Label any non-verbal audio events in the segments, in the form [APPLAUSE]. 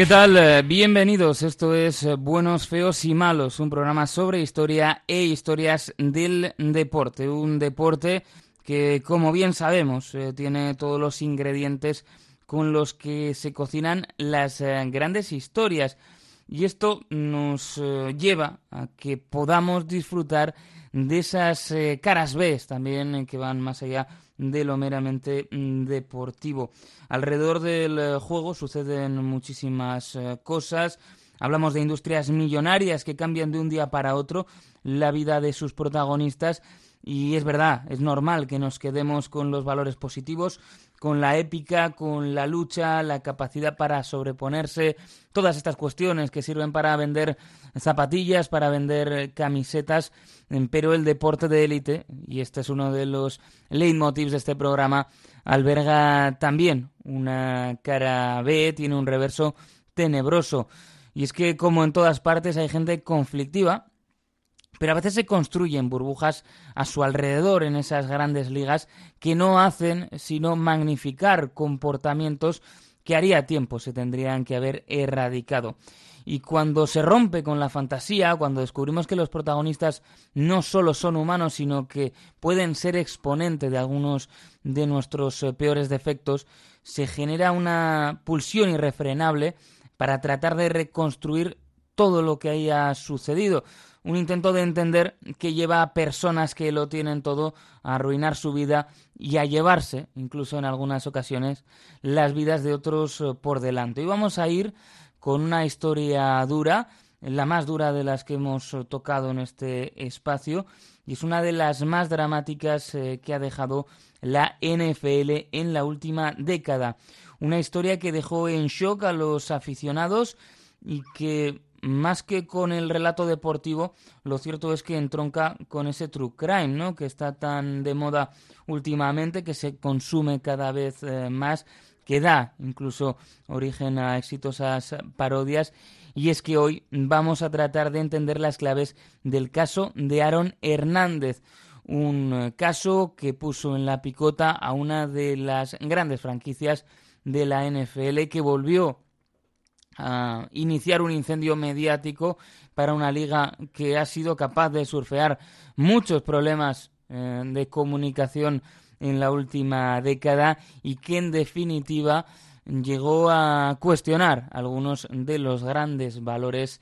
¿Qué tal? Eh, bienvenidos. Esto es eh, Buenos, Feos y Malos, un programa sobre historia e historias del deporte. Un deporte que, como bien sabemos, eh, tiene todos los ingredientes con los que se cocinan las grandes historias. Y esto nos lleva a que podamos disfrutar de esas caras B también que van más allá de lo meramente mm, deportivo. Alrededor del eh, juego suceden muchísimas eh, cosas. Hablamos de industrias millonarias que cambian de un día para otro la vida de sus protagonistas y es verdad, es normal que nos quedemos con los valores positivos, con la épica, con la lucha, la capacidad para sobreponerse, todas estas cuestiones que sirven para vender zapatillas, para vender camisetas, pero el deporte de élite, y este es uno de los leitmotivs de este programa, alberga también una cara B, tiene un reverso tenebroso. Y es que, como en todas partes, hay gente conflictiva pero a veces se construyen burbujas a su alrededor en esas grandes ligas que no hacen sino magnificar comportamientos que haría tiempo se tendrían que haber erradicado. Y cuando se rompe con la fantasía, cuando descubrimos que los protagonistas no solo son humanos, sino que pueden ser exponente de algunos de nuestros eh, peores defectos, se genera una pulsión irrefrenable para tratar de reconstruir todo lo que haya sucedido un intento de entender que lleva a personas que lo tienen todo a arruinar su vida y a llevarse, incluso en algunas ocasiones, las vidas de otros eh, por delante. Y vamos a ir con una historia dura, la más dura de las que hemos eh, tocado en este espacio, y es una de las más dramáticas eh, que ha dejado la NFL en la última década. Una historia que dejó en shock a los aficionados y que más que con el relato deportivo, lo cierto es que entronca con ese true crime, ¿no? Que está tan de moda últimamente, que se consume cada vez eh, más, que da incluso origen a exitosas parodias. Y es que hoy vamos a tratar de entender las claves del caso de Aaron Hernández, un eh, caso que puso en la picota a una de las grandes franquicias de la NFL que volvió a iniciar un incendio mediático para una liga que ha sido capaz de surfear muchos problemas eh, de comunicación en la última década y que en definitiva llegó a cuestionar algunos de los grandes valores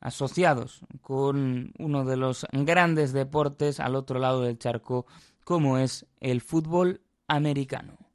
asociados con uno de los grandes deportes al otro lado del charco como es el fútbol americano.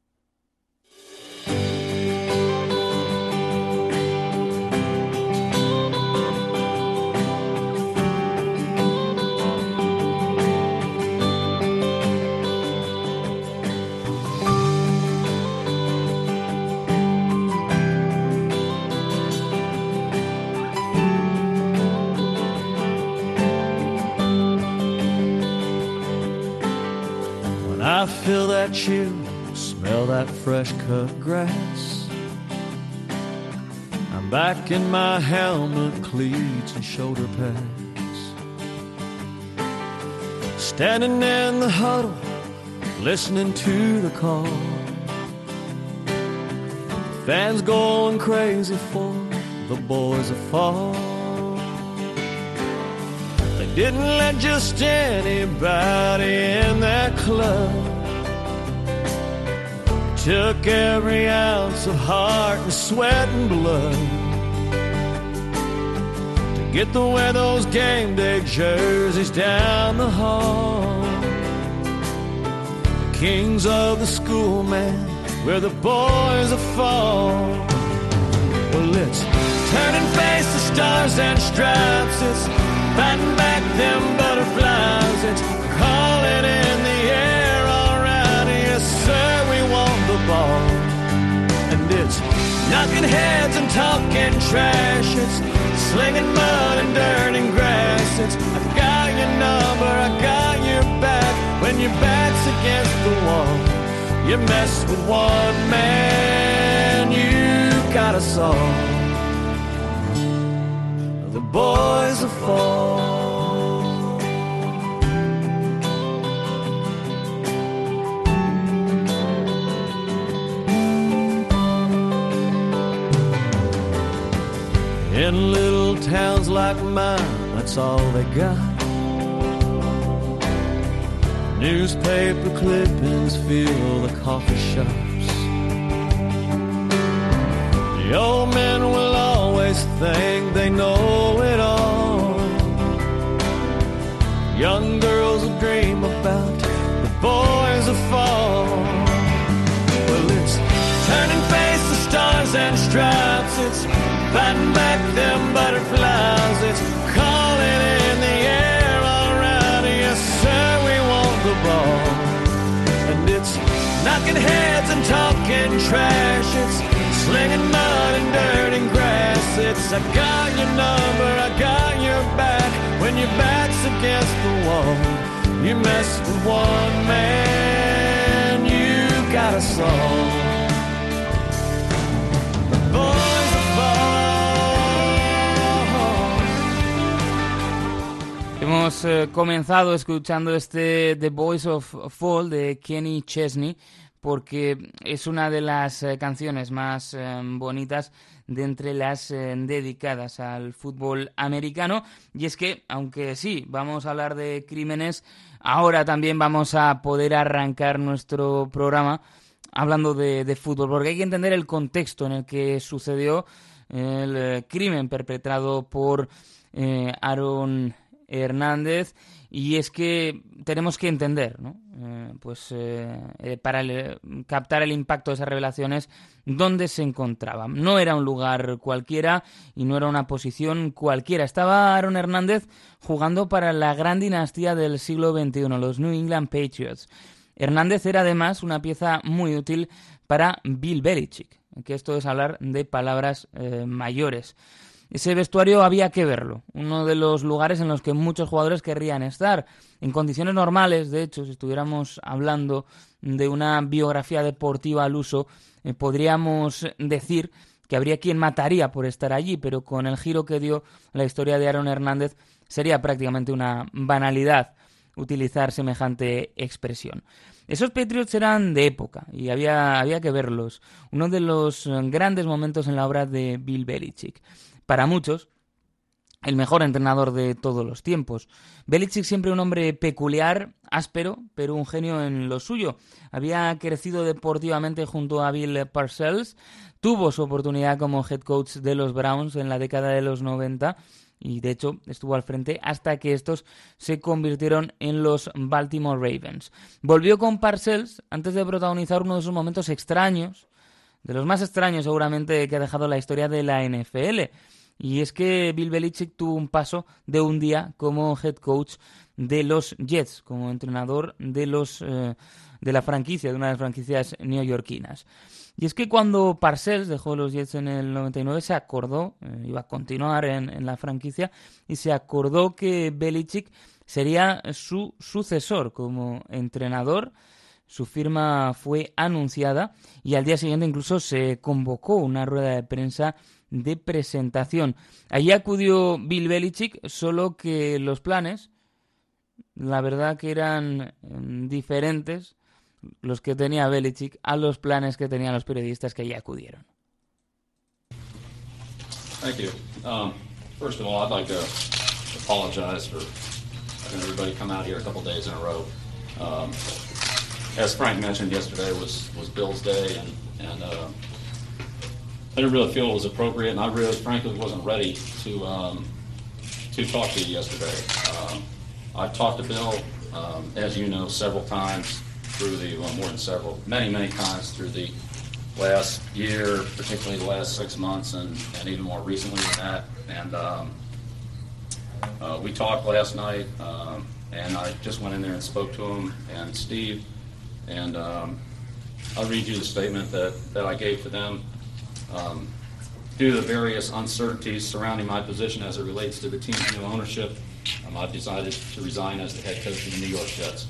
I feel that chill, smell that fresh cut grass. I'm back in my helmet, cleats, and shoulder pads. Standing in the huddle, listening to the call. Fans going crazy for the boys of fall. They didn't let just anybody in that club took every ounce of heart and sweat and blood to get the wear those game day jerseys down the hall. The kings of the school, man, where the boys are fall. Well, it's turn and face the stars and stripes. It's fighting back them knocking heads and talking trash. It's slinging mud and dirt and grass. It's I got your number, I got your back. When your back's against the wall, you mess with one man, you got us all. The boys are fall. In little towns like mine, that's all they got. Newspaper clippings fill the coffee shops. The old men will always think they know it all. Young girls will dream about the boys of fall. Well, it's turning face to stars and stripes. It's fighting back them butterflies. It's calling in the air around. Yes, sir, we want the ball. And it's knocking heads and talking trash. It's slinging mud and dirt and grass. It's I got your number, I got your back. When your back's against the wall, you mess with one man, you got a all. Hemos eh, comenzado escuchando este The Boys of Fall de Kenny Chesney porque es una de las eh, canciones más eh, bonitas de entre las dedicadas al fútbol americano. Y es que, aunque sí, vamos a hablar de crímenes, ahora también vamos a poder arrancar nuestro programa hablando de, de fútbol, porque hay que entender el contexto en el que sucedió el crimen perpetrado por Aaron Hernández y es que tenemos que entender, ¿no? Eh, pues eh, eh, para captar el impacto de esas revelaciones, dónde se encontraba. No era un lugar cualquiera y no era una posición cualquiera. Estaba Aaron Hernández jugando para la gran dinastía del siglo XXI, los New England Patriots. Hernández era además una pieza muy útil para Bill Belichick, que esto es hablar de palabras mayores. Ese vestuario había que verlo, uno de los lugares en los que muchos jugadores querrían estar. En condiciones normales, de hecho, si estuviéramos hablando de una biografía deportiva al uso, eh, podríamos decir que habría quien mataría por estar allí, pero con el giro que dio la historia de Aaron Hernández sería prácticamente una banalidad utilizar semejante expresión. Esos Patriots eran de época y había, había que verlos. Uno de los grandes momentos en la obra de Bill Belichick. Para muchos, el mejor entrenador de todos los tiempos. Belichick siempre un hombre peculiar, áspero, pero un genio en lo suyo. Había crecido deportivamente junto a Bill Parcells, tuvo su oportunidad como head coach de los Browns en la década de los 90 y de hecho estuvo al frente hasta que estos se convirtieron en los Baltimore Ravens. Volvió con Parcells antes de protagonizar uno de esos momentos extraños, de los más extraños seguramente que ha dejado la historia de la NFL. Y es que Bill Belichick tuvo un paso de un día como head coach de los Jets, como entrenador de los eh, de la franquicia, de una de las franquicias neoyorquinas. Y es que cuando Parcells dejó los Jets en el 99 se acordó, eh, iba a continuar en, en la franquicia, y se acordó que Belichick sería su sucesor como entrenador. Su firma fue anunciada y al día siguiente incluso se convocó una rueda de prensa de presentación. Allí acudió Bill Belichick, solo que los planes, la verdad que eran mm, diferentes los que tenía Belichick a los planes que tenían los periodistas que allí acudieron. Thank you. Um, first of all, I'd like to apologize for having everybody come out here a couple days in a row. Um, as Frank mentioned, yesterday was, was Bill's day, and, and uh, I didn't really feel it was appropriate, and I really, frankly, wasn't ready to um, to talk to you yesterday. Um, I've talked to Bill, um, as you know, several times through the well, more than several, many, many times through the last year, particularly the last six months, and, and even more recently than that. And um, uh, we talked last night, um, and I just went in there and spoke to him and Steve, and um, I'll read you the statement that, that I gave to them. Um, due to the various uncertainties surrounding my position as it relates to the team's new ownership, um, I've decided to resign as the head coach of the New York Jets.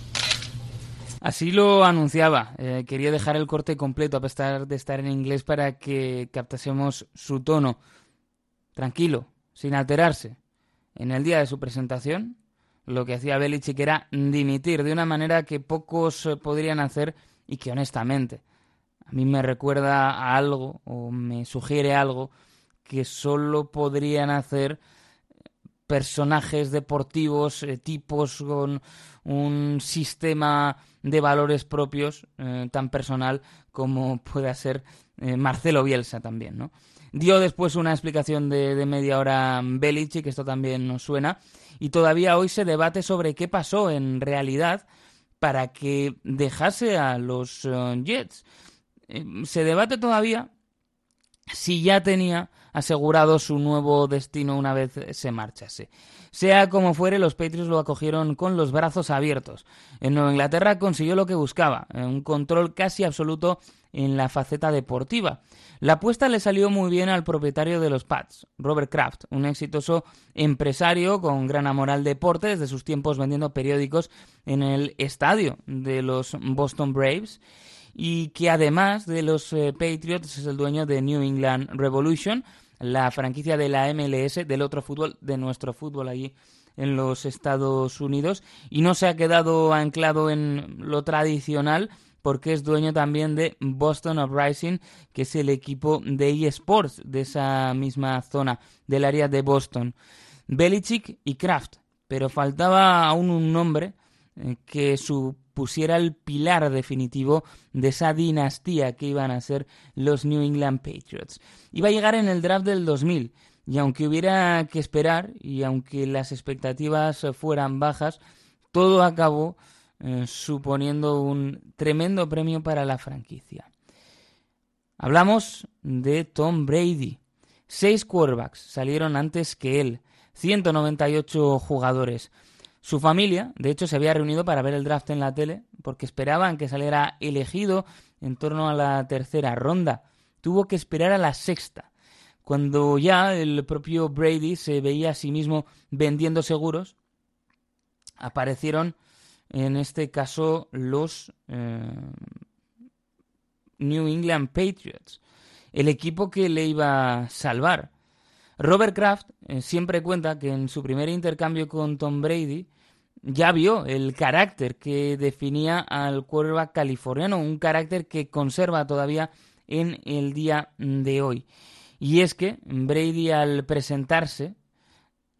Así lo anunciaba. Eh, quería dejar el corte completo a pesar de estar en inglés para que captásemos su tono. Tranquilo, sin alterarse. En el día de su presentación, lo que hacía Belichick era dimitir de una manera que pocos eh, podrían hacer y que honestamente a mí me recuerda a algo o me sugiere algo que solo podrían hacer personajes deportivos, eh, tipos con un sistema de valores propios eh, tan personal como pueda ser eh, Marcelo Bielsa también, ¿no? Dio después una explicación de, media hora Belichick, que esto también nos suena, y todavía hoy se debate sobre qué pasó en realidad para que dejase a los Jets. se debate todavía si ya tenía asegurado su nuevo destino una vez se marchase. Sea como fuere, los Patriots lo acogieron con los brazos abiertos. En Nueva Inglaterra consiguió lo que buscaba, eh, un control casi absoluto en la faceta deportiva. La apuesta le salió muy bien al propietario de los Pats, Robert Kraft, un exitoso empresario con gran amor al deporte desde sus tiempos vendiendo periódicos en el estadio de los Boston Braves y que además de los eh, Patriots es el dueño de New England Revolution, la franquicia de la MLS, del otro fútbol, de nuestro fútbol allí en los Estados Unidos, y no se ha quedado anclado en lo tradicional porque es dueño también de Boston Uprising, que es el equipo de eSports de esa misma zona del área de Boston. Belichick y Kraft, pero faltaba aún un nombre eh, que supusiera el pilar definitivo de esa dinastía que iban a ser los New England Patriots. Iba a llegar en el draft del 2000 y aunque hubiera que esperar y aunque las expectativas fueran bajas, todo acabó eh, suponiendo un tremendo premio para la franquicia. Hablamos de Tom Brady. Seis quarterbacks salieron antes que él, 198 jugadores. Su familia, de hecho, se había reunido para ver el draft en la tele porque esperaban que saliera elegido en torno a la tercera ronda. Tuvo que esperar a la sexta, cuando ya el propio Brady se veía a sí mismo vendiendo seguros. Aparecieron, en este caso, los eh, New England Patriots, el equipo que le iba a salvar. Robert Kraft eh, siempre cuenta que en su primer intercambio con Tom Brady ya vio el carácter que definía al quarterback californiano, un carácter que conserva todavía en el día de hoy. Y es que Brady al presentarse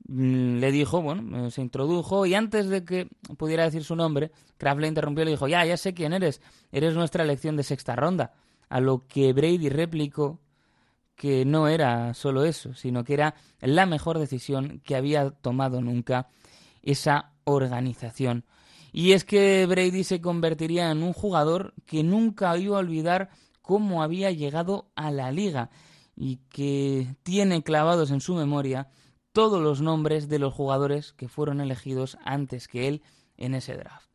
le dijo, bueno, se introdujo y antes de que pudiera decir su nombre, Kraft le interrumpió y le dijo, ya, ya sé quién eres, eres nuestra elección de sexta ronda. A lo que Brady replicó que no era solo eso, sino que era la mejor decisión que había tomado nunca esa organización. Y es que Brady se convertiría en un jugador que nunca iba a olvidar cómo había llegado a la liga y que tiene clavados en su memoria todos los nombres de los jugadores que fueron elegidos antes que él en ese draft.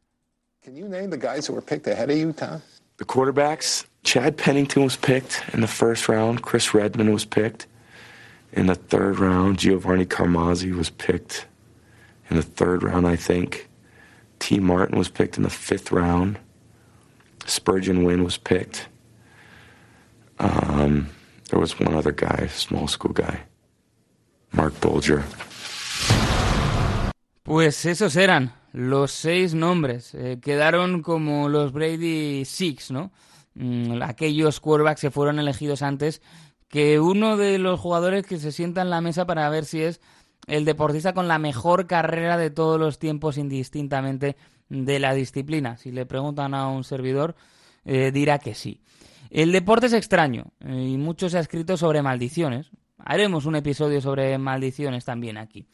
Can you name the guys who were picked ahead of you, Tom? The quarterbacks, Chad Pennington was picked in the first round, Chris Redmond was picked in the third round, Giovanni Carmazzi was picked in the third round, I think. T. Martin was picked in the fifth round. Spurgeon Wynn was picked. Um, there was one other guy, small school guy, Mark Bulger. Pues esos eran los seis nombres. Eh, quedaron como los Brady Six, ¿no? Mm, aquellos quarterbacks que fueron elegidos antes que uno de los jugadores que se sienta en la mesa para ver si es el deportista con la mejor carrera de todos los tiempos indistintamente de la disciplina. Si le preguntan a un servidor, eh, dirá que sí. El deporte es extraño eh, y mucho se ha escrito sobre maldiciones. Haremos un episodio sobre maldiciones también aquí.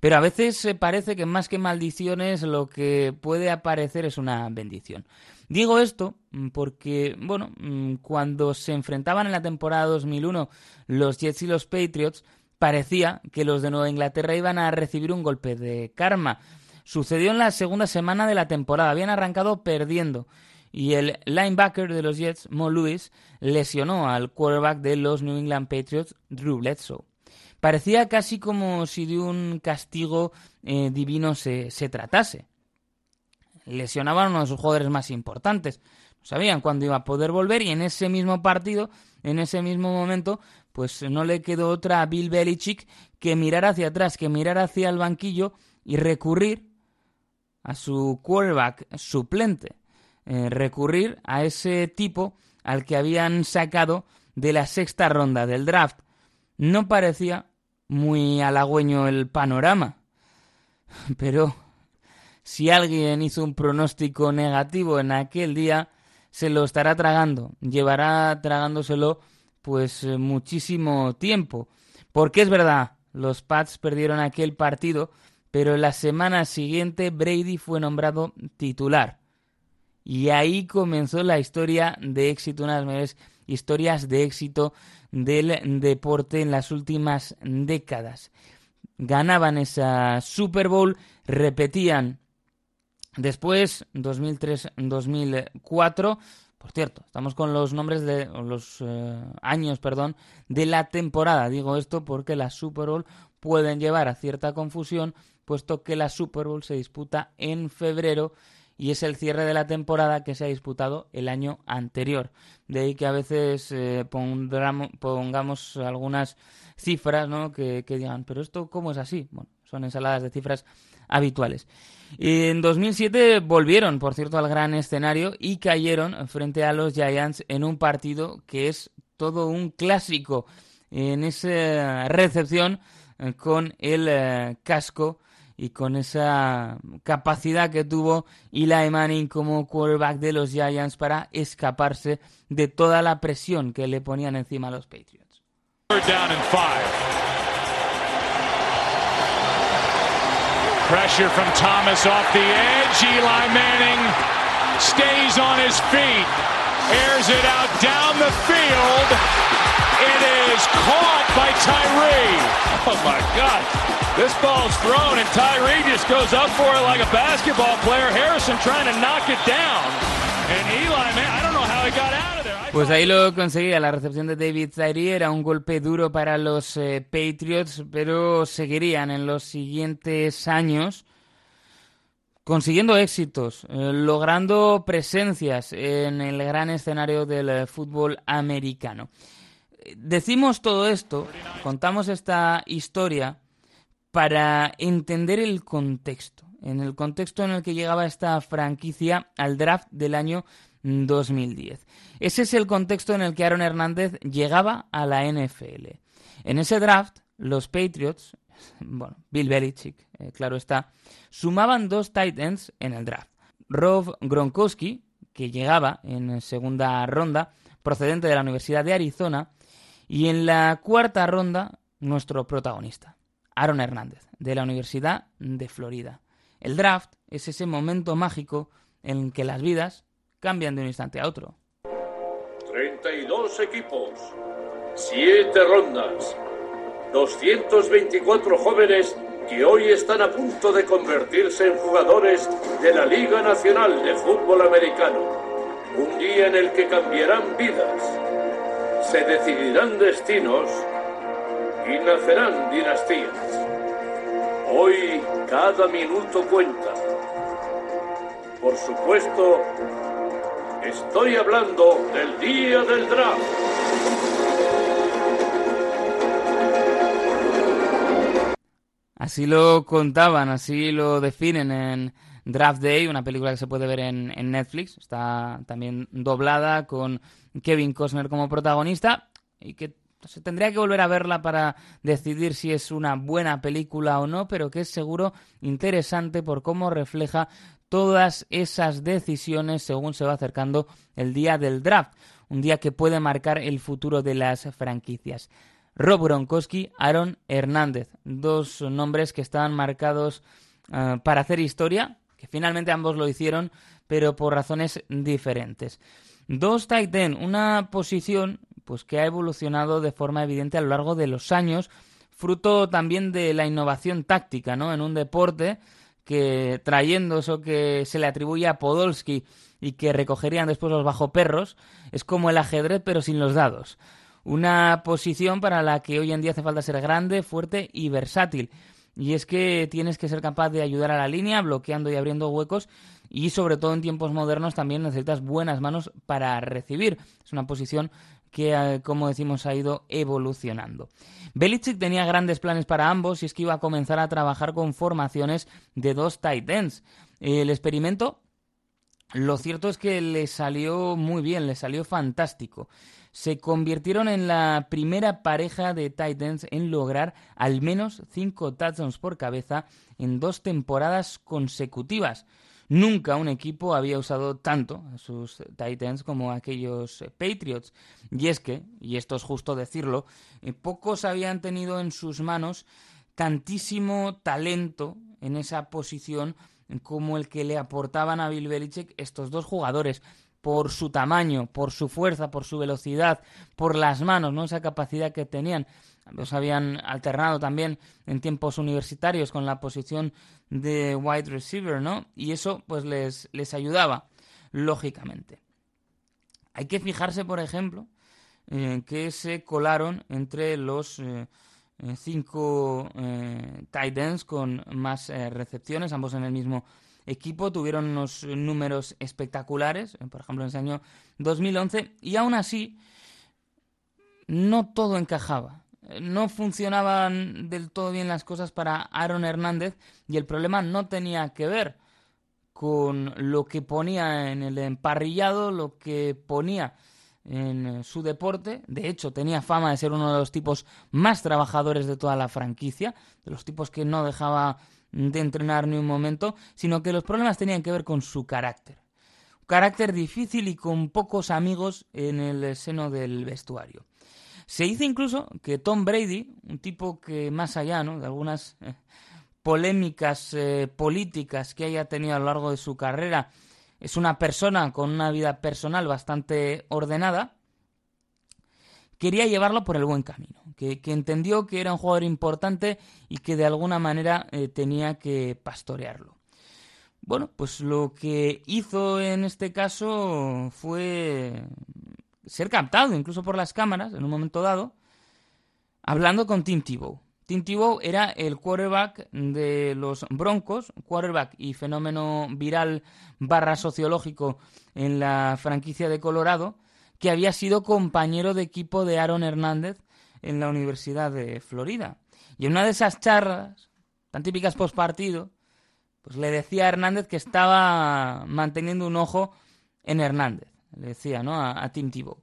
Pero a veces se parece que más que maldiciones lo que puede aparecer es una bendición. Digo esto mm, porque, bueno, mm, cuando se enfrentaban en la temporada 2001 los Jets y los Patriots, parecía que los de Nueva Inglaterra iban a recibir un golpe de karma. Sucedió en la segunda semana de la temporada. Habían arrancado perdiendo. Y el linebacker de los Jets, Mo Lewis, lesionó al quarterback de los New England Patriots, Drew Bledsoe. Parecía casi como si de un castigo eh, divino se, se tratase. Lesionaban a uno de sus jugadores más importantes. No sabían cuándo iba a poder volver y en ese mismo partido, en ese mismo momento, pues no le quedó otra a Bill Belichick que mirar hacia atrás, que mirar hacia el banquillo y recurrir a su quarterback suplente, eh, recurrir a ese tipo al que habían sacado de la sexta ronda del draft. no parecía muy halagüeño el panorama. [LAUGHS] Pero si alguien hizo un pronóstico negativo en aquel día, se lo estará tragando, llevará tragándoselo pues eh, muchísimo tiempo. Porque es verdad, los Pats perdieron aquel partido, pero la semana siguiente Brady fue nombrado titular. Y ahí comenzó la historia de éxito, una de las mayores historias de éxito del deporte en las últimas décadas. Ganaban esa Super Bowl, repetían después 2003-2004. Por cierto, estamos con los nombres de los eh, años, perdón, de la temporada. Digo esto porque la Super Bowl pueden llevar a cierta confusión, puesto que la Super Bowl se disputa en febrero y es el cierre de la temporada que se ha disputado el año anterior. De ahí que a veces eh, pongamos algunas cifras ¿no? que, que, digan, pero esto cómo es así. Bueno, son ensaladas de cifras habituales. Y en 2007 volvieron, por cierto, al gran escenario y cayeron frente a los Giants en un partido que es todo un clásico en esa recepción eh, con el eh, casco y con esa capacidad que tuvo Eli Manning como quarterback de los Giants para escaparse de toda la presión que le ponían encima a los Patriots. Pressure from Thomas off the edge. Eli Manning stays on his feet, airs it out down the field. It is caught by Tyree. Oh my God. This ball's thrown and Tyree just goes up for it like a basketball player. Harrison trying to knock it down. And Eli, man, I don't know how he got out of there. Pues ahí lo conseguía. La recepción de David Tyree era un golpe duro para los eh, Patriots, pero seguirían en los siguientes años consiguiendo éxitos, eh, logrando presencias en el gran escenario del eh, fútbol americano. Decimos todo esto, contamos esta historia para entender el contexto, en el contexto en el que llegaba esta franquicia al draft del año 2010. Ese es el contexto en el que Aaron Hernández llegaba a la NFL. En ese draft, los Patriots, bueno, Bill Belichick, eh, claro está, sumaban dos tight ends en el draft. Rob Gronkowski, que llegaba en segunda ronda, procedente de la Universidad de Arizona, y en la cuarta ronda, nuestro protagonista, Aaron Hernández, de la Universidad de Florida. El draft es ese momento mágico en que las vidas cambian de un instante a otro. 32 equipos, 7 rondas, 224 jóvenes que hoy están a punto de convertirse en jugadores de la Liga Nacional de Fútbol Americano. Un día en el que cambiarán vidas, se decidirán destinos y nacerán dinastías. Hoy cada minuto cuenta. Por supuesto, estoy hablando del día del draft. Así lo contaban, así lo definen en Draft Day, una película que se puede ver en, Netflix. Está también doblada con Kevin Costner como protagonista y que se tendría que volver a verla para decidir si es una buena película o no, pero que es seguro interesante por cómo refleja todas esas decisiones según se va acercando el día del draft, un día que puede marcar el futuro de las franquicias. Rob Gronkowski, Aaron Hernández, dos nombres que estaban marcados uh, para hacer historia, finalmente ambos lo hicieron, pero por razones diferentes. Dos tight end, una posición pues que ha evolucionado de forma evidente a lo largo de los años, fruto también de la innovación táctica, ¿no? En un deporte que trayendo eso que se le atribuye a Podolski y que recogerían después los bajo perros, es como el ajedrez pero sin los dados. Una posición para la que hoy en día hace falta ser grande, fuerte y versátil. Y es que tienes que ser capaz de ayudar a la línea, bloqueando y abriendo huecos. Y sobre todo en tiempos modernos también necesitas buenas manos para recibir. Es una posición que, eh, como decimos, ha ido evolucionando. Belichick tenía grandes planes para ambos y es que iba a comenzar a trabajar con formaciones de dos tight ends. El experimento lo cierto es que le salió muy bien, le salió fantástico. Se convirtieron en la primera pareja de Titans en lograr al menos cinco touchdowns por cabeza en dos temporadas consecutivas. Nunca un equipo había usado tanto a sus Titans como aquellos Patriots. Y es que, y esto es justo decirlo, eh, pocos habían tenido en sus manos tantísimo talento en esa posición como el que le aportaban a Bill Belichick estos dos jugadores por su tamaño, por su fuerza, por su velocidad, por las manos, ¿no? Esa capacidad que tenían. Los habían alternado también en tiempos universitarios con la posición de wide receiver, ¿no? Y eso pues les, les ayudaba, lógicamente. Hay que fijarse, por ejemplo, que se colaron entre los eh, eh, cinco eh, tight ends con más recepciones, ambos en el mismo equipo, tuvieron unos números espectaculares, por ejemplo en ese año 2011, y aún así no todo encajaba. No funcionaban del todo bien las cosas para Aaron Hernández y el problema no tenía que ver con lo que ponía en el emparrillado, lo que ponía en eh, su deporte. De hecho, tenía fama de ser uno de los tipos más trabajadores de toda la franquicia, de los tipos que no dejaba de entrenar ni un momento, sino que los problemas tenían que ver con su carácter. Carácter difícil y con pocos amigos en el seno del vestuario. Se dice incluso que Tom Brady, un tipo que más allá de algunas eh, polémicas eh, políticas que haya tenido a lo largo de su carrera, es una persona con una vida personal bastante ordenada, quería llevarlo por el buen camino, que, entendió que era un jugador importante y que de alguna manera eh, tenía que pastorearlo. Bueno, pues lo que hizo en este caso fue ser captado incluso por las cámaras en un momento dado, hablando con Tim Tebow. Tim Tebow era el quarterback de los Broncos, quarterback y fenómeno viral barra sociológico en la franquicia de Colorado, que había sido compañero de equipo de Aaron Hernández en la Universidad de Florida. Y en una de esas charlas, tan típicas post partido, pues le decía a Hernández que estaba manteniendo un ojo en Hernández. Le decía, ¿no? A, Tim Tebow.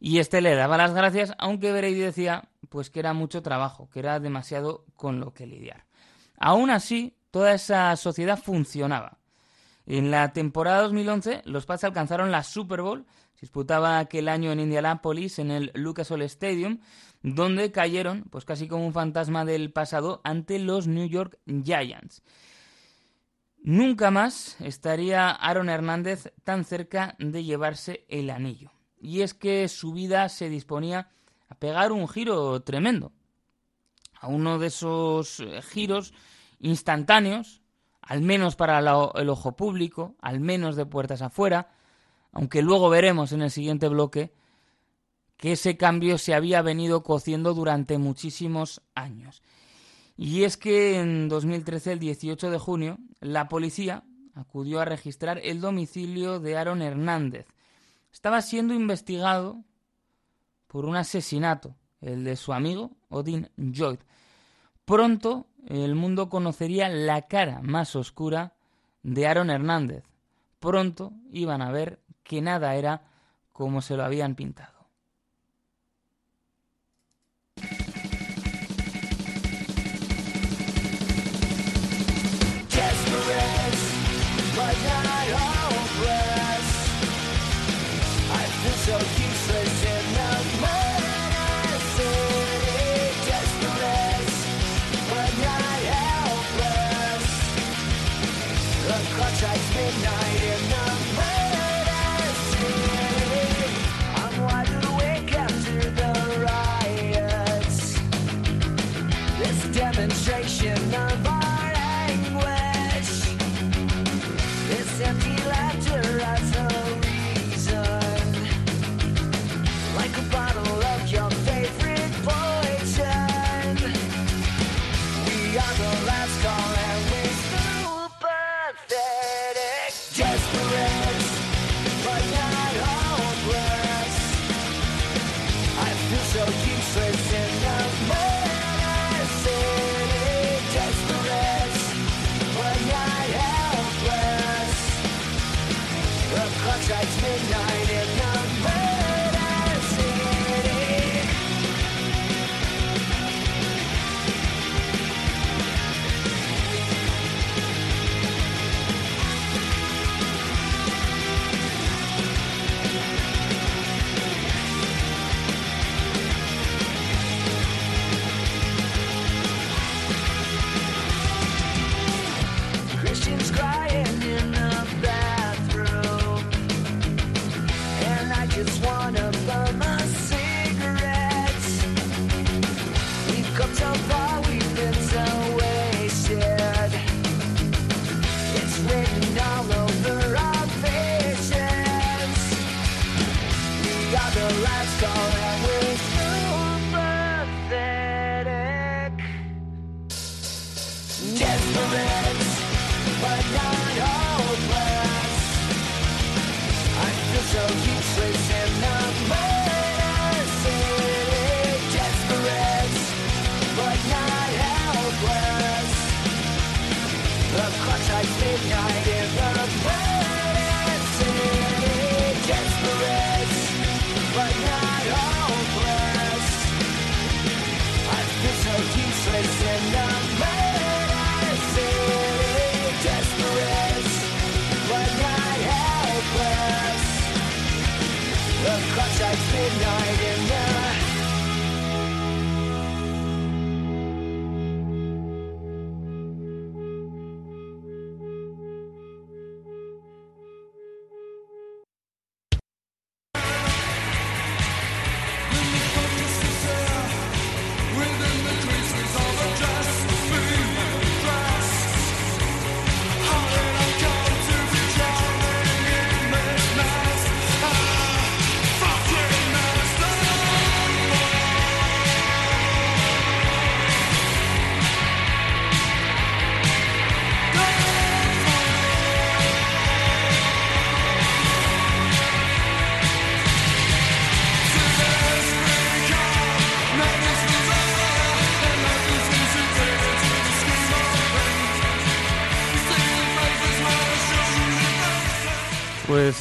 Y este le daba las gracias, aunque Brady decía pues que era mucho trabajo, que era demasiado con lo que lidiar. Aún así, toda esa sociedad funcionaba. En la temporada 2011, los Pats alcanzaron la Super Bowl, disputaba aquel año en Indianapolis, en el Lucas Oil Stadium, donde cayeron, pues casi como un fantasma del pasado, ante los New York Giants. Nunca más estaría Aaron Hernández tan cerca de llevarse el anillo. Y es que su vida se disponía a pegar un giro tremendo. A uno de esos eh, giros instantáneos, al menos para el ojo público, al menos de puertas afuera, aunque luego veremos en el siguiente bloque que ese cambio se había venido cociendo durante muchísimos años. Y es que en 2013, el 18 de junio, la policía acudió a registrar el domicilio de Aaron Hernández. Estaba siendo investigado por un asesinato, el de su amigo Odin Lloyd. Pronto el mundo conocería la cara más oscura de Aaron Hernández. Pronto iban a ver que nada era como se lo habían pintado. the another life story.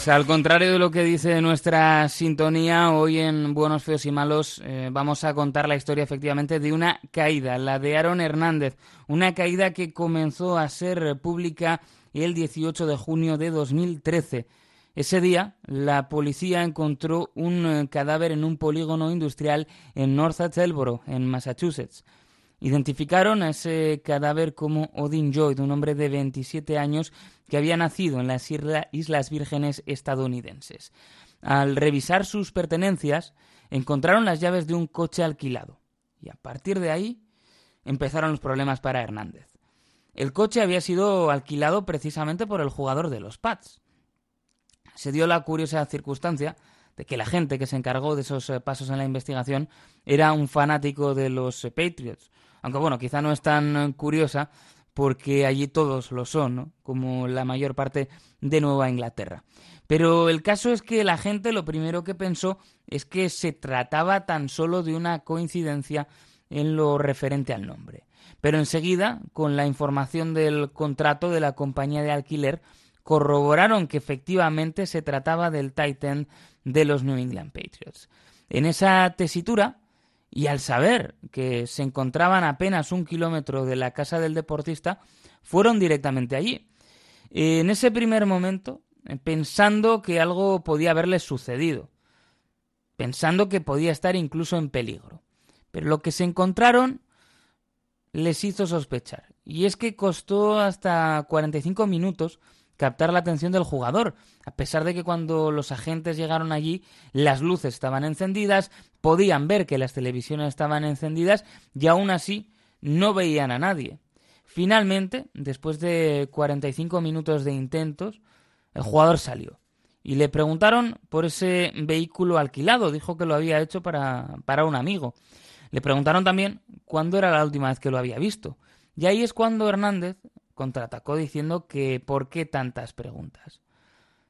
Pues al contrario de lo que dice nuestra sintonía, hoy en Buenos, Feos y Malos eh, vamos a contar la historia efectivamente de una caída, la de Aaron Hernández, una caída que comenzó a ser pública el 18 de junio de 2013. Ese día, la policía encontró un eh, cadáver en un polígono industrial en North Attleboro, en Massachusetts. Identificaron a ese cadáver como Odin Lloyd, un hombre de 27 años que había nacido en las Islas Vírgenes estadounidenses. Al revisar sus pertenencias, encontraron las llaves de un coche alquilado. Y a partir de ahí empezaron los problemas para Hernández. El coche había sido alquilado precisamente por el jugador de los Pats. Se dio la curiosa circunstancia de que la gente que se encargó de esos eh, pasos en la investigación era un fanático de los eh, Patriots, aunque bueno, quizá no es tan curiosa porque allí todos lo son, ¿no? como la mayor parte de Nueva Inglaterra. Pero el caso es que la gente lo primero que pensó es que se trataba tan solo de una coincidencia en lo referente al nombre. Pero enseguida, con la información del contrato de la compañía de alquiler, corroboraron que efectivamente se trataba del Titan de los New England Patriots. En esa tesitura y al saber que se encontraban apenas un kilómetro de la casa del deportista, fueron directamente allí. En ese primer momento, eh, pensando que algo podía haberles sucedido, pensando que podía estar incluso en peligro. Pero lo que se encontraron les hizo sospechar. Y es que costó hasta 45 minutos captar la atención del jugador, a pesar de que cuando los agentes llegaron allí las luces estaban encendidas, podían ver que las televisiones estaban encendidas y aún así no veían a nadie. Finalmente, después de 45 minutos de intentos, el jugador salió y le preguntaron por ese vehículo alquilado, dijo que lo había hecho para, para un amigo. Le preguntaron también cuándo era la última vez que lo había visto. Y ahí es cuando Hernández contraatacó diciendo que ¿por qué tantas preguntas?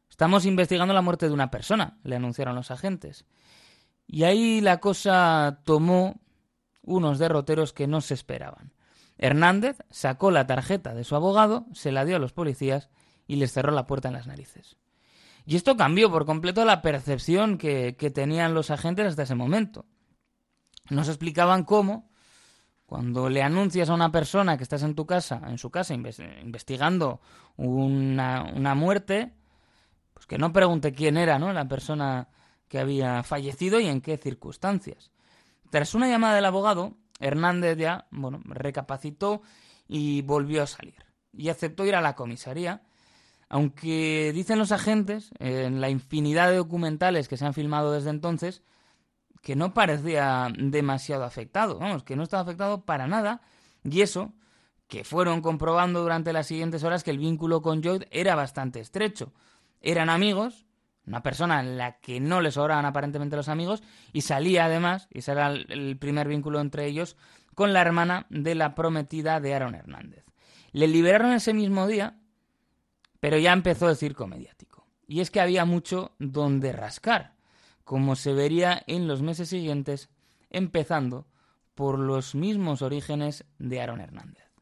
Estamos investigando la muerte de una persona, le anunciaron los agentes. Y ahí la cosa tomó unos derroteros que no se esperaban. Hernández sacó la tarjeta de su abogado, se la dio a los policías y les cerró la puerta en las narices. Y esto cambió por completo la percepción que, que tenían los agentes hasta ese momento. Nos explicaban cómo cuando le anuncias a una persona que estás en tu casa, en su casa, investigando una, una muerte, pues que no pregunte quién era, ¿no? La persona que había fallecido y en qué circunstancias. Tras una llamada del abogado, Hernández ya, bueno, recapacitó y volvió a salir. Y aceptó ir a la comisaría, aunque dicen los agentes, en la infinidad de documentales que se han filmado desde entonces, que no parecía demasiado afectado, vamos, que no estaba afectado para nada, y eso, que fueron comprobando durante las siguientes horas que el vínculo con Lloyd era bastante estrecho. Eran amigos, una persona en la que no le sobraban aparentemente los amigos y salía además, y ese era el primer vínculo entre ellos, con la hermana de la prometida de Aaron Hernández. Le liberaron ese mismo día, pero ya empezó el circo mediático. Y es que había mucho donde rascar, como se vería en los meses siguientes, empezando por los mismos orígenes de Aaron Hernández.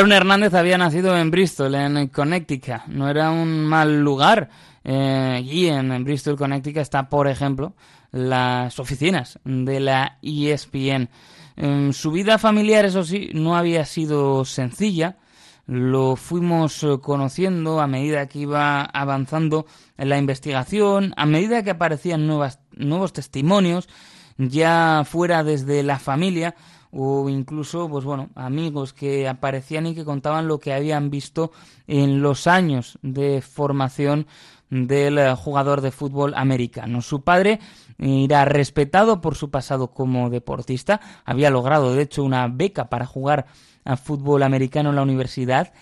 Aaron Hernández había nacido en Bristol, en Connecticut. No era un mal lugar. Eh, y en, Bristol, Connecticut, está, por ejemplo, las oficinas de la ESPN. su vida familiar, eso sí, no había sido sencilla. Lo fuimos eh, conociendo a medida que iba avanzando en la investigación, a medida que aparecían nuevos testimonios, ya fuera desde la familia, o incluso, pues bueno, amigos que aparecían y que contaban lo que habían visto en los años de formación del eh, jugador de fútbol americano. Su padre era respetado por su pasado como deportista, había logrado de hecho una beca para jugar a fútbol americano en la universidad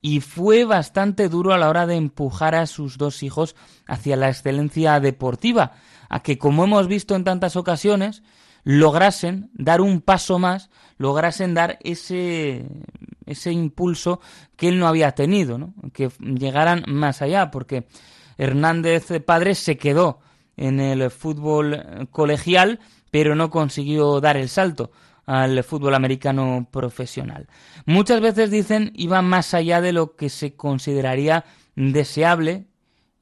y fue bastante duro a la hora de empujar a sus dos hijos hacia la excelencia deportiva, a que como hemos visto en tantas ocasiones, lograsen dar un paso más, lograsen dar ese, ese impulso que él no había tenido, ¿no? que llegaran más allá, porque Hernández padre se quedó en el fútbol colegial, pero no consiguió dar el salto al fútbol americano profesional. Muchas veces dicen iba más allá de lo que se consideraría deseable,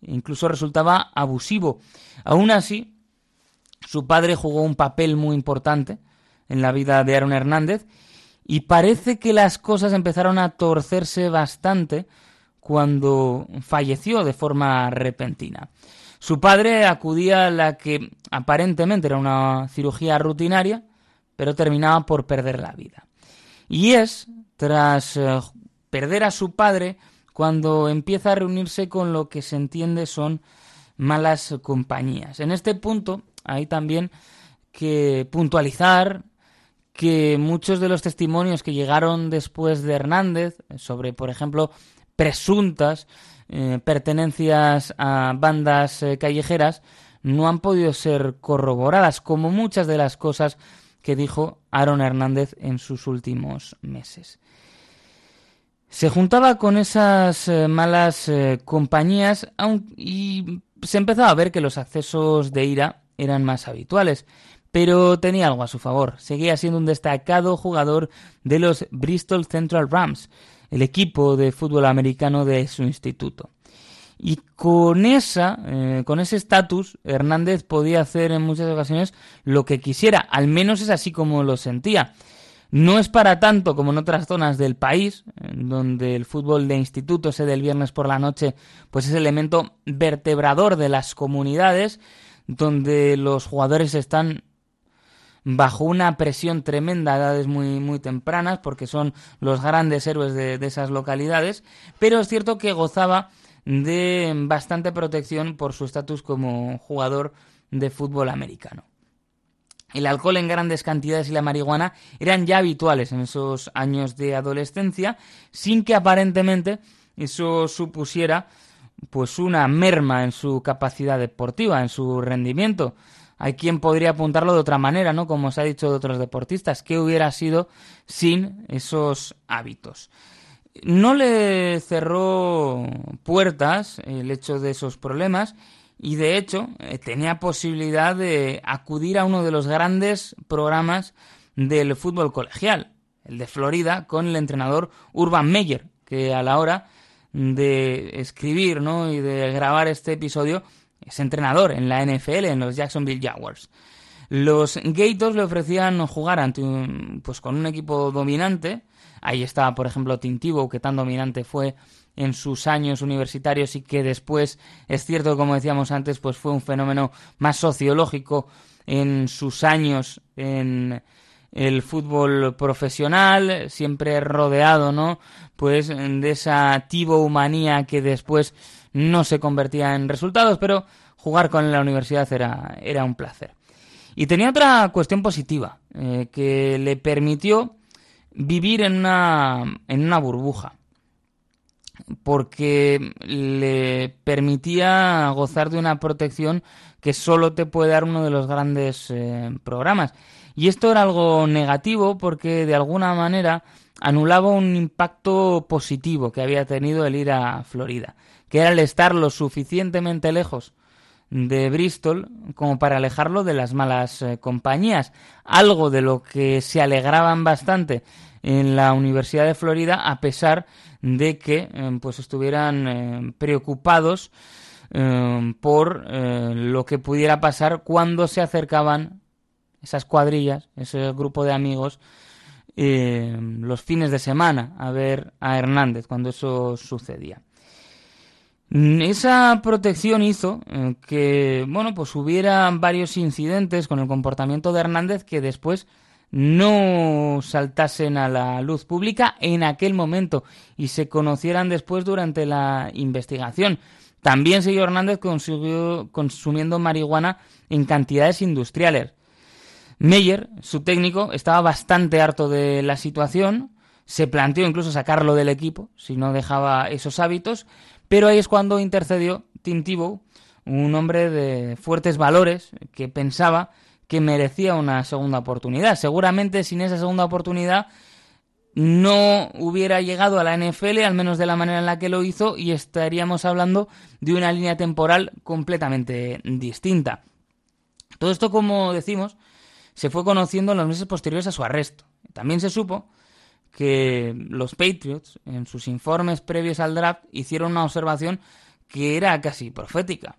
incluso resultaba abusivo. Aún así, su padre jugó un papel muy importante en la vida de Aaron Hernández y parece que las cosas empezaron a torcerse bastante cuando falleció de forma repentina. Su padre acudía a la que aparentemente era una cirugía rutinaria, pero terminaba por perder la vida. Y es tras eh, perder a su padre cuando empieza a reunirse con lo que se entiende son malas compañías. En este punto hay también que puntualizar que muchos de los testimonios que llegaron después de Hernández sobre, por ejemplo, presuntas eh, pertenencias a bandas eh, callejeras no han podido ser corroboradas, como muchas de las cosas que dijo Aaron Hernández en sus últimos meses. Se juntaba con esas eh, malas compañías y se empezaba a ver que los accesos de ira eran más habituales, pero tenía algo a su favor. Seguía siendo un destacado jugador de los Bristol Central Rams, el equipo de fútbol americano de su instituto. Y con esa, eh, con ese estatus, Hernández podía hacer en muchas ocasiones lo que quisiera, al menos es así como lo sentía. No es para tanto como en otras zonas del país, donde el fútbol de instituto, ese del viernes por la noche, pues es elemento vertebrador de las comunidades, donde los jugadores están bajo una presión tremenda a edades muy, muy tempranas, porque son los grandes héroes de, de esas localidades, pero es cierto que gozaba de bastante protección por su estatus como jugador de fútbol americano. El alcohol en grandes cantidades y la marihuana eran ya habituales en esos años de adolescencia, sin que aparentemente eso supusiera pues una merma en su capacidad deportiva, en su rendimiento. Hay quien podría apuntarlo de otra manera, ¿no? Como se ha dicho de otros deportistas, ¿qué hubiera sido sin esos hábitos? No le cerró puertas el hecho de esos problemas y de hecho eh, tenía posibilidad de acudir a uno de los grandes programas del fútbol colegial, el de Florida, con el entrenador Urban Meyer, que a la hora de escribir ¿no? y de grabar este episodio es entrenador en la NFL, en los Jacksonville Jaguars. Los Gators le ofrecían jugar ante pues con un equipo dominante. Ahí estaba, por ejemplo, Tintivo, que tan dominante fue en sus años universitarios y que después, es cierto, como decíamos antes, pues fue un fenómeno más sociológico en sus años en el fútbol profesional, siempre rodeado, ¿no? Pues de esa tibo-humanía que después no se convertía en resultados, pero jugar con la universidad era, era un placer. Y tenía otra cuestión positiva, eh, que le permitió vivir en una, en una burbuja porque le permitía gozar de una protección que solo te puede dar uno de los grandes eh, programas. Y esto era algo negativo porque de alguna manera anulaba un impacto positivo que había tenido el ir a Florida, que era el estar lo suficientemente lejos de Bristol como para alejarlo de las malas eh, compañías, algo de lo que se alegraban bastante en la Universidad de Florida a pesar de que eh, pues estuvieran eh, preocupados por lo que pudiera pasar cuando se acercaban esas cuadrillas, ese grupo de amigos, los fines de semana a ver a Hernández cuando eso sucedía. Esa protección hizo que, bueno, pues hubiera varios incidentes con el comportamiento de Hernández que después no saltasen a la luz pública en aquel momento y se conocieran después durante la investigación. También siguió Hernández consumiendo marihuana en cantidades industriales. Meyer, su técnico, estaba bastante harto de la situación, se planteó incluso sacarlo del equipo si no dejaba esos hábitos, pero ahí es cuando intercedió Tim Tebow, un hombre de fuertes valores que pensaba que merecía una segunda oportunidad. Seguramente sin esa segunda oportunidad no hubiera llegado a la NFL, al menos de la manera en la que lo hizo, y estaríamos hablando de una línea temporal completamente distinta. Todo esto, como decimos, se fue conociendo en los meses posteriores a su arresto. También se supo que los Patriots, en sus informes previos al draft, hicieron una observación que era casi profética.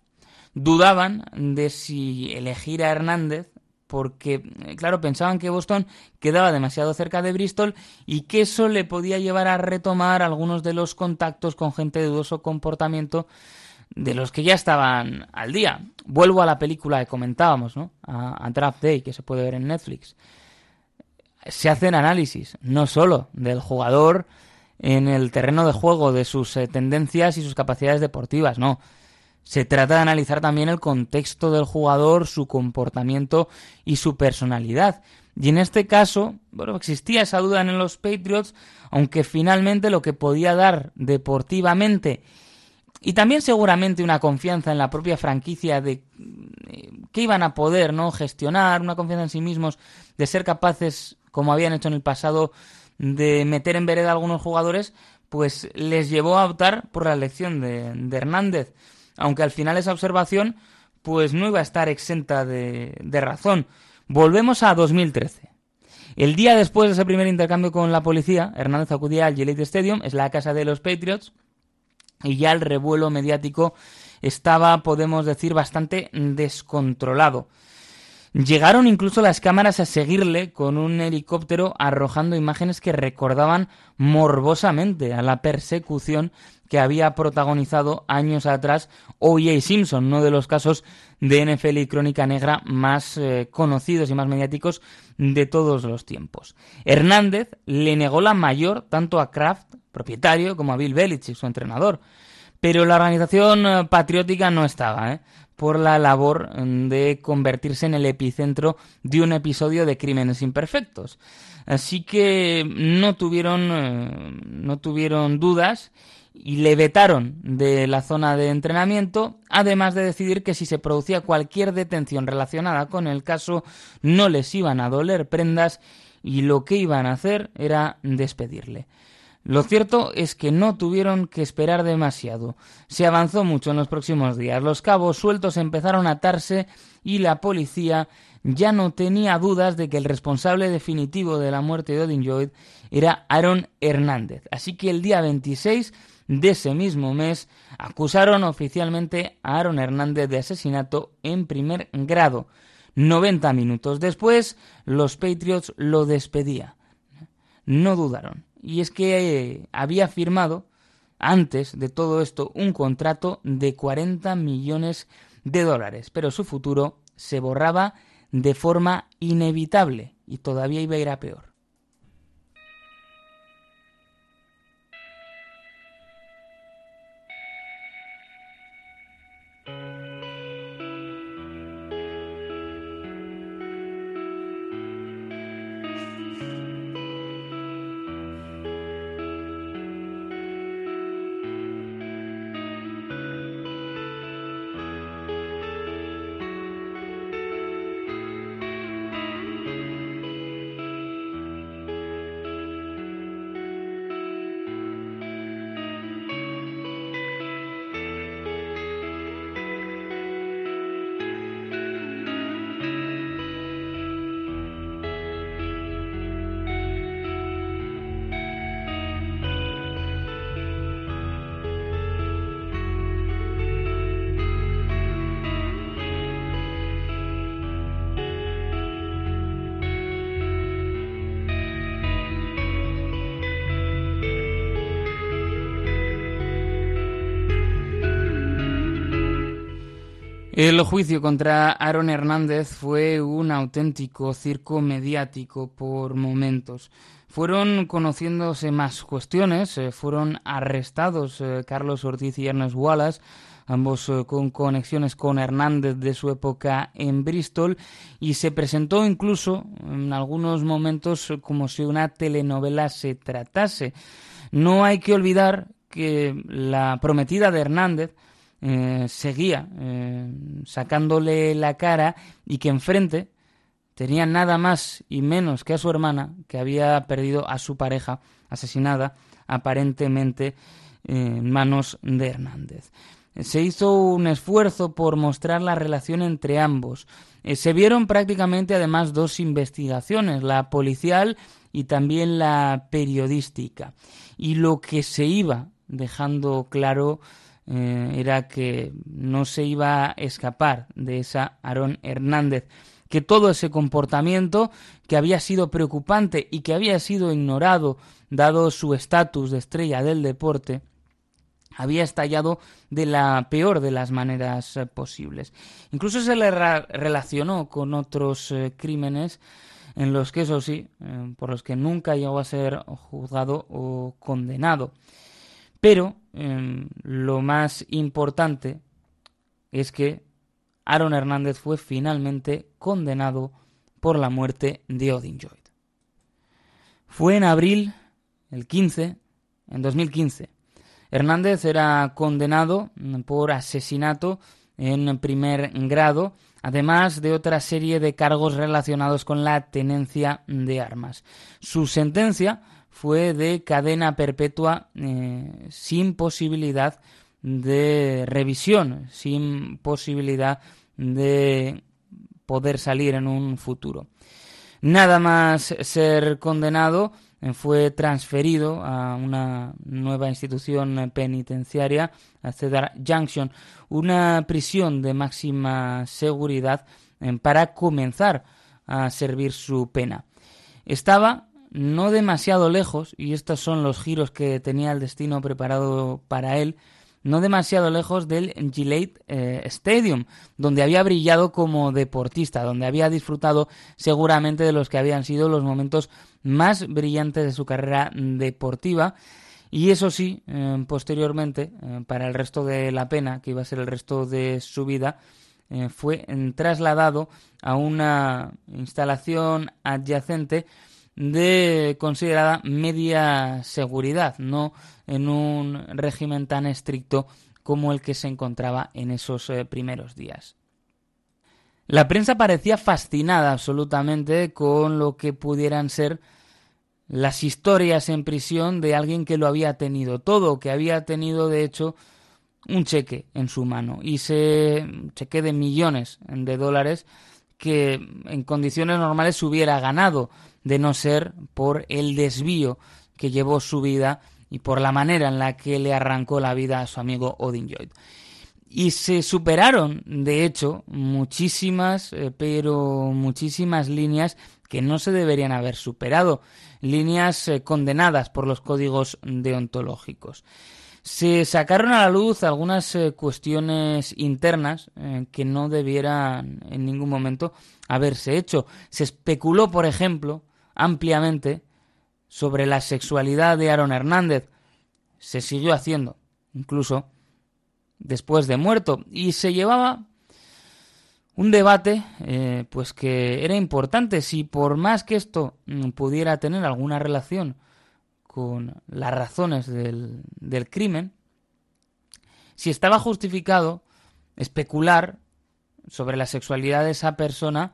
Dudaban de si elegir a Hernández porque, eh, claro, pensaban que Boston quedaba demasiado cerca de Bristol y que eso le podía llevar a retomar algunos de los contactos con gente de dudoso comportamiento de los que ya estaban al día. Vuelvo a la película que comentábamos, ¿no? A, Draft Day, que se puede ver en Netflix. Se hacen análisis, no solo del jugador en el terreno de juego, de sus eh, tendencias y sus capacidades deportivas, no se trata de analizar también el contexto del jugador, su comportamiento y su personalidad. Y en este caso, bueno, existía esa duda en los Patriots, aunque finalmente lo que podía dar deportivamente y también seguramente una confianza en la propia franquicia de eh, que iban a poder no gestionar, una confianza en sí mismos, de ser capaces, como habían hecho en el pasado, de meter en vereda a algunos jugadores, pues les llevó a optar por la elección de, de Hernández. Aunque al final esa observación pues no iba a estar exenta de, de razón. Volvemos a 2013. El día después de ese primer intercambio con la policía, Hernández acudía al Gillette Stadium, es la casa de los Patriots, y ya el revuelo mediático estaba, podemos decir, bastante descontrolado. Llegaron incluso las cámaras a seguirle con un helicóptero arrojando imágenes que recordaban morbosamente a la persecución que había protagonizado años atrás O.J. Simpson, uno de los casos de NFL y Crónica Negra más eh, conocidos y más mediáticos de todos los tiempos. Hernández le negó la mayor tanto a Kraft, propietario, como a Bill Belichick, su entrenador. Pero la organización eh, patriótica no estaba, ¿eh? por la labor mm, de convertirse en el epicentro de un episodio de crímenes imperfectos. Así que no tuvieron, eh, no tuvieron dudas y le vetaron de la zona de entrenamiento, además de decidir que si se producía cualquier detención relacionada con el caso no les iban a doler prendas y lo que iban a hacer era despedirle. Lo cierto es que no tuvieron que esperar demasiado. Se avanzó mucho en los próximos días. Los cabos sueltos empezaron a atarse y la policía ya no tenía dudas de que el responsable definitivo de la muerte de Odin Lloyd era Aaron Hernández. Así que el día 26 de ese mismo mes acusaron oficialmente a Aaron Hernández de asesinato en primer grado. 90 minutos después, los Patriots lo despedía. No dudaron y es que eh, había firmado antes de todo esto un contrato de 40 millones de dólares, pero su futuro se borraba de forma inevitable y todavía iba a ir a peor. El juicio contra Aaron Hernández fue un auténtico circo mediático por momentos. Fueron conociéndose más cuestiones, eh, fueron arrestados eh, Carlos Ortiz y Ernest Wallace, ambos eh, con conexiones con Hernández de su época en Bristol, y se presentó incluso en algunos momentos como si una telenovela se tratase. No hay que olvidar que la prometida de Hernández, eh, seguía eh, sacándole la cara y que enfrente tenía nada más y menos que a su hermana, que había perdido a su pareja asesinada aparentemente en manos de Hernández. Se hizo un esfuerzo por mostrar la relación entre ambos. Eh, se vieron prácticamente además dos investigaciones, la policial y también la periodística. Y lo que se iba dejando claro eh, era que no se iba a escapar de esa Aarón Hernández, que todo ese comportamiento que había sido preocupante y que había sido ignorado dado su estatus de estrella del deporte, había estallado de la peor de las maneras eh, posibles. Incluso se le relacionó con otros eh, crímenes en los que, eso sí, por los que nunca llegó a ser juzgado o condenado. Pero em, lo más importante es que Aaron Hernández fue finalmente condenado por la muerte de Odin Lloyd. Fue en abril, el 15, en 2015, Hernández era condenado por asesinato en primer grado, además de otra serie de cargos relacionados con la tenencia de armas. Su sentencia fue de cadena perpetua eh, sin posibilidad de revisión, sin posibilidad de poder salir en un futuro. Nada más ser condenado, eh, fue transferido a una nueva institución penitenciaria, a Cedar Junction, una prisión de máxima seguridad eh, para comenzar a servir su pena. Estaba no demasiado lejos, y estos son los giros que tenía el destino preparado para él, no demasiado lejos del Gillette eh, Stadium, donde había brillado como deportista, donde había disfrutado seguramente de los que habían sido los momentos más brillantes de su carrera deportiva. Y eso sí, eh, posteriormente, eh, para el resto de la pena, que iba a ser el resto de su vida, fue trasladado a una instalación adyacente de considerada media seguridad, no en un régimen tan estricto como el que se encontraba en esos eh, primeros días. La prensa parecía fascinada absolutamente con lo que pudieran ser las historias en prisión de alguien que lo había tenido todo, que había tenido de hecho un cheque en su mano y se cheque de millones de dólares que en condiciones normales hubiera ganado de no ser por el desvío que llevó su vida y por la manera en la que le arrancó la vida a su amigo Odin Lloyd. Y se superaron, de hecho, muchísimas, eh, pero muchísimas líneas que no se deberían haber superado, líneas eh, condenadas por los códigos deontológicos. Se sacaron a la luz algunas eh, cuestiones internas que no debieran en ningún momento haberse hecho. Se especuló, por ejemplo, ampliamente sobre la sexualidad de Aaron Hernández. Se siguió haciendo, incluso después de muerto, y se llevaba un debate eh, pues que era importante si por más que esto mm, pudiera tener alguna relación con las razones del, del crimen, si estaba justificado especular sobre la sexualidad de esa persona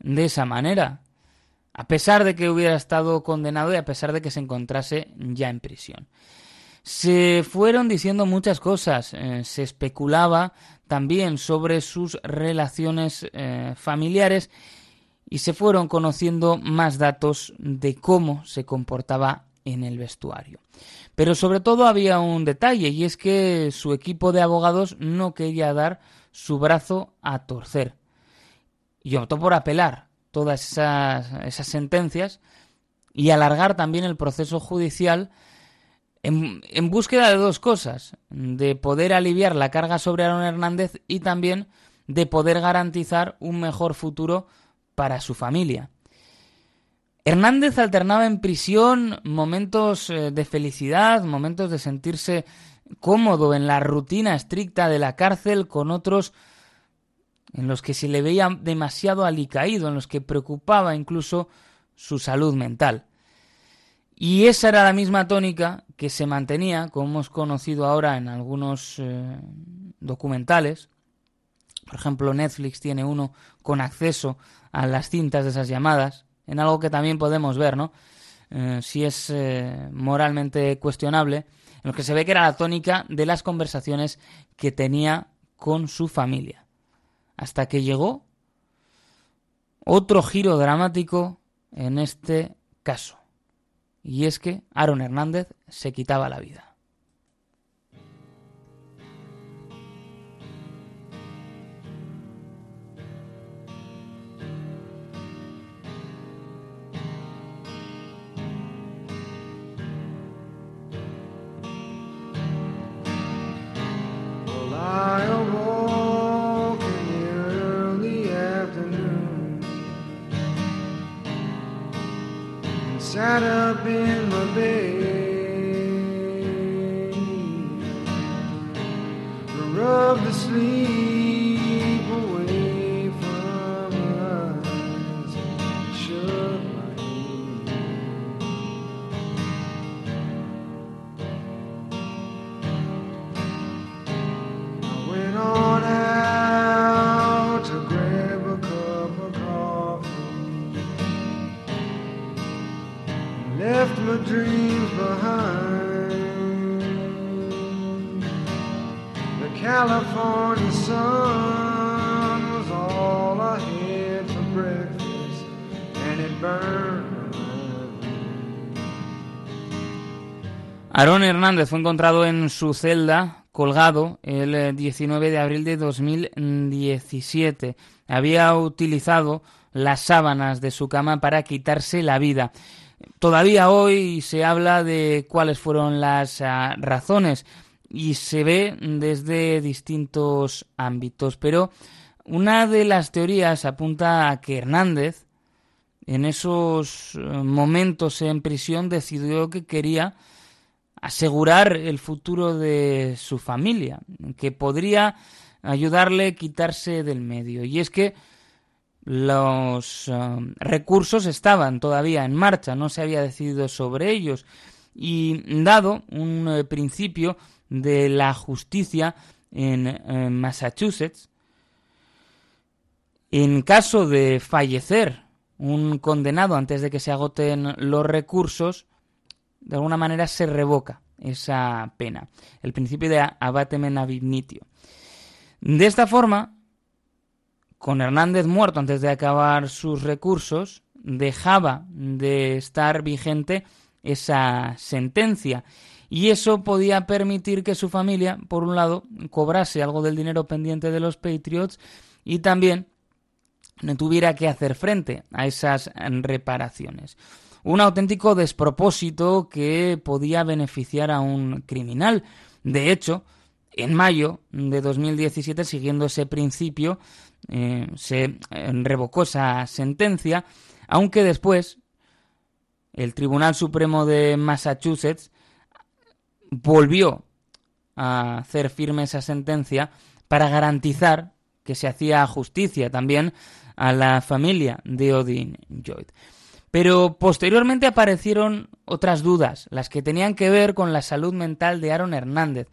de esa manera a pesar de que hubiera estado condenado y a pesar de que se encontrase ya en prisión. Se fueron diciendo muchas cosas, eh, se especulaba también sobre sus relaciones eh, familiares y se fueron conociendo más datos de cómo se comportaba en el vestuario. Pero sobre todo había un detalle y es que su equipo de abogados no quería dar su brazo a torcer y optó por apelar todas esas, sentencias y alargar también el proceso judicial en, en, búsqueda de dos cosas, de poder aliviar la carga sobre Aaron Hernández y también de poder garantizar un mejor futuro para su familia. Hernández alternaba en prisión momentos eh, de felicidad, momentos de sentirse cómodo en la rutina estricta de la cárcel con otros en los que se le veía demasiado alicaído, en los que preocupaba incluso su salud mental. Y esa era la misma tónica que se mantenía, como hemos conocido ahora en algunos eh, documentales. Por ejemplo, Netflix tiene uno con acceso a las cintas de esas llamadas, en algo que también podemos ver, ¿no? Eh, si es eh, moralmente cuestionable, en lo que se ve que era la tónica de las conversaciones que tenía con su familia hasta que llegó otro giro dramático en este caso. Y es que Aaron Hernández se quitaba la vida. Up in my bed, dreams behind. The California sun was all I had for breakfast, and it burned. Aaron Hernández fue encontrado en su celda colgado el 19 eh, de abril de 2017. Había utilizado las sábanas de su cama para quitarse la vida. Todavía hoy se habla de cuáles fueron las ah, razones y se ve desde distintos ámbitos, pero una de las teorías apunta a que Hernández en esos eh, momentos en prisión decidió que quería asegurar el futuro de su familia, que podría ayudarle a quitarse del medio. Y es que los um, recursos estaban todavía en marcha, no se había decidido sobre ellos. Y dado un eh, principio de la justicia en eh, Massachusetts, en caso de fallecer un condenado antes de que se agoten los recursos, de alguna manera se revoca esa pena. El principio de abatemen ab De esta forma, con Hernández muerto antes de acabar sus recursos, dejaba de estar vigente esa sentencia. Y eso podía permitir que su familia, por un lado, cobrase algo del dinero pendiente de los Patriots y también no tuviera que hacer frente a esas reparaciones un auténtico despropósito que podía beneficiar a un criminal. De hecho, en mayo de 2017, siguiendo ese principio, eh, se eh, revocó esa sentencia, aunque después el Tribunal Supremo de Massachusetts volvió a hacer firme esa sentencia para garantizar que se hacía justicia también a la familia de Odin Lloyd. Pero posteriormente aparecieron otras dudas, las que tenían que ver con la salud mental de Aaron Hernández.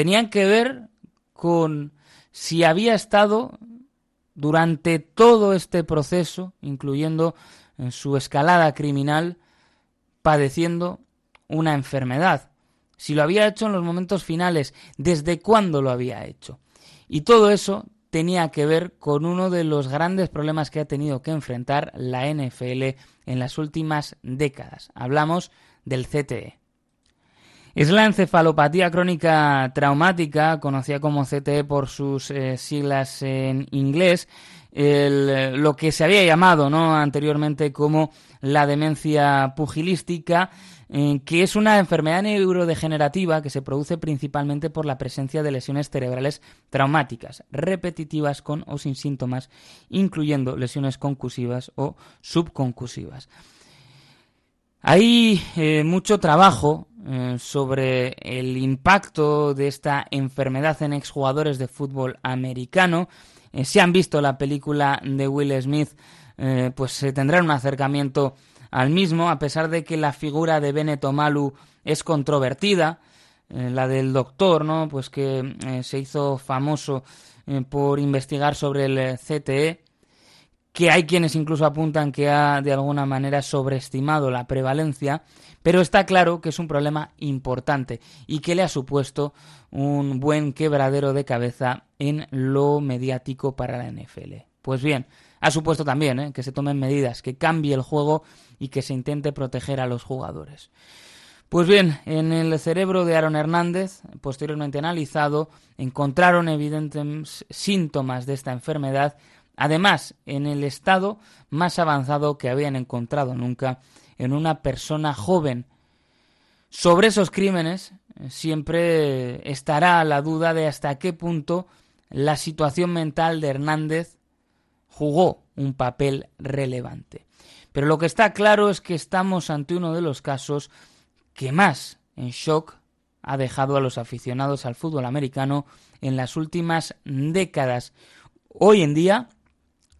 Tenían que ver con si había estado durante todo este proceso, incluyendo en su escalada criminal, padeciendo una enfermedad. Si lo había hecho en los momentos finales, desde cuándo lo había hecho. Y todo eso tenía que ver con uno de los grandes problemas que ha tenido que enfrentar la NFL en las últimas décadas. Hablamos del CTE. Es la encefalopatía crónica traumática, conocida como CTE por sus eh, siglas en inglés, lo que se había llamado ¿no? anteriormente como la demencia pugilística, que es una enfermedad neurodegenerativa que se produce principalmente por la presencia de lesiones cerebrales traumáticas, repetitivas con o sin síntomas, incluyendo lesiones concursivas o subconcusivas. Hay eh, mucho trabajo eh, sobre el impacto de esta enfermedad en exjugadores de fútbol americano. Eh, si han visto la película de Will Smith, pues se tendrá un acercamiento al mismo, a pesar de que la figura de Beneto Malu es controvertida, eh, la del doctor, ¿no? Pues que eh, se hizo famoso eh, por investigar sobre el CTE, que hay quienes incluso apuntan que ha de alguna manera sobreestimado la prevalencia, pero está claro que es un problema importante y que le ha supuesto un buen quebradero de cabeza en lo mediático para la NFL. Pues bien, ha supuesto también que se tomen medidas, que cambie el juego y que se intente proteger a los jugadores. Pues bien, en el cerebro de Aaron Hernández, posteriormente analizado, encontraron evidentes síntomas de esta enfermedad, además en el estado más avanzado que habían encontrado nunca en una persona joven. Sobre esos crímenes siempre estará la duda de hasta qué punto la situación mental de Hernández jugó un papel relevante. Pero lo que está claro es que estamos ante uno de los casos que más en shock ha dejado a los aficionados al fútbol americano en las últimas décadas. Hoy en día,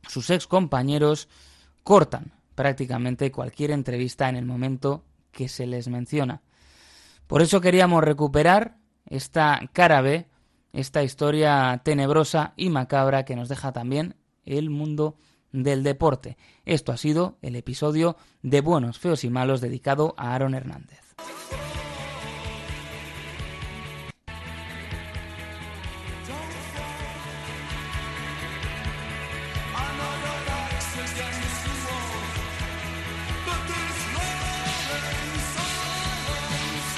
sus ex compañeros cortan prácticamente cualquier entrevista en el momento que se les menciona. Por eso queríamos recuperar esta cara B, esta historia tenebrosa y macabra que nos deja también el mundo del deporte. Esto ha sido el episodio de Buenos, Feos y Malos dedicado a Aaron Hernández.